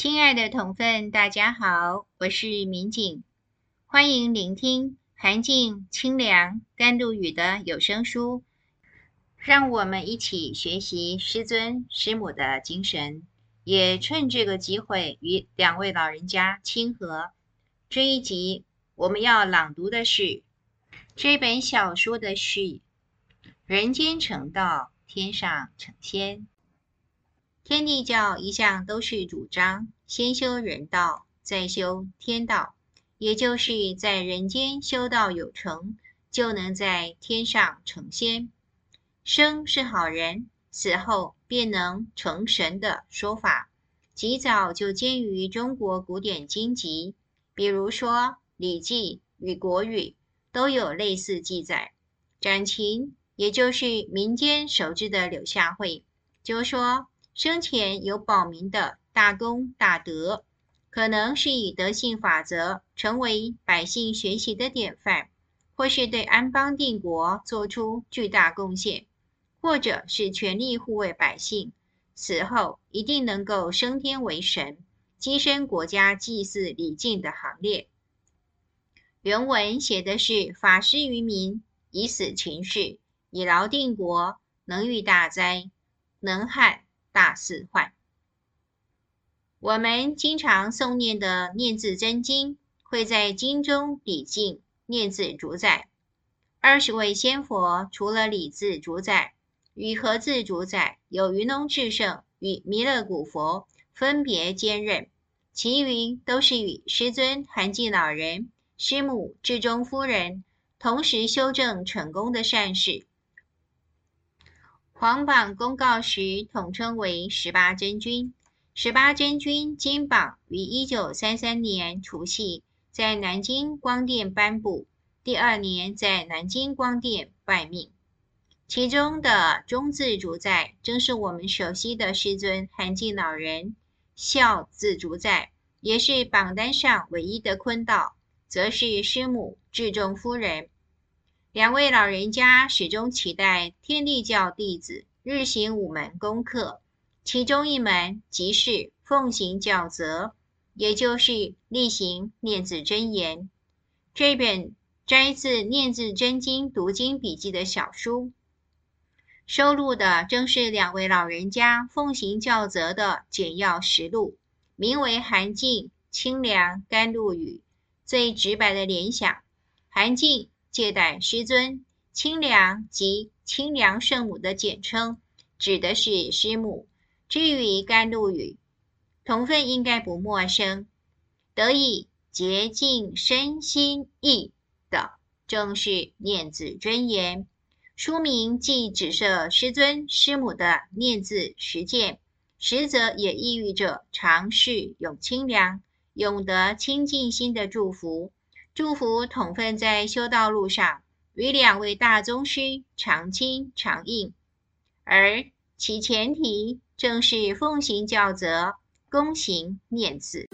亲爱的同分，大家好，我是民警，欢迎聆听寒静清凉甘露雨的有声书，让我们一起学习师尊师母的精神，也趁这个机会与两位老人家亲和。这一集我们要朗读的是这本小说的序。人间成道，天上成仙。天地教一向都是主张先修人道，再修天道，也就是在人间修道有成，就能在天上成仙。生是好人，死后便能成神的说法，极早就见于中国古典经籍，比如说《礼记》与《国语》都有类似记载。展禽。也就是民间熟知的柳下惠，就说生前有保民的大功大德，可能是以德性法则成为百姓学习的典范，或是对安邦定国做出巨大贡献，或者是全力护卫百姓，死后一定能够升天为神，跻身国家祭祀礼敬的行列。原文写的是法师于民，以死勤事。以劳定国，能御大灾，能害大四患。我们经常诵念的念字真经，会在经中礼敬念字主宰。二十位仙佛，除了礼字主宰与和字主宰有云龙至圣与弥勒古佛分别兼任，其余都是与师尊韩寂老人、师母智中夫人同时修正成功的善事。皇榜公告时统称为十八真君。十八真君金榜于一九三三年除夕在南京光殿颁布，第二年在南京光殿拜命。其中的中字主宰正是我们熟悉的师尊韩静老人，孝字主宰也是榜单上唯一的坤道，则是师母智忠夫人。两位老人家始终期待天地教弟子日行五门功课，其中一门即是奉行教则，也就是例行念字真言。这本摘自《念字真经读经笔记》的小书，收录的正是两位老人家奉行教则的简要实录，名为《寒静清凉甘露雨》。最直白的联想，寒静。借代师尊，清凉即清凉圣母的简称，指的是师母。至于甘露雨，同分应该不陌生，得以洁净身心意的，正是念字真言。书名既指涉师尊师母的念字实践，实则也意喻着常世永清凉、永得清净心的祝福。祝福统分在修道路上与两位大宗师常亲常应，而其前提正是奉行教则，躬行念慈。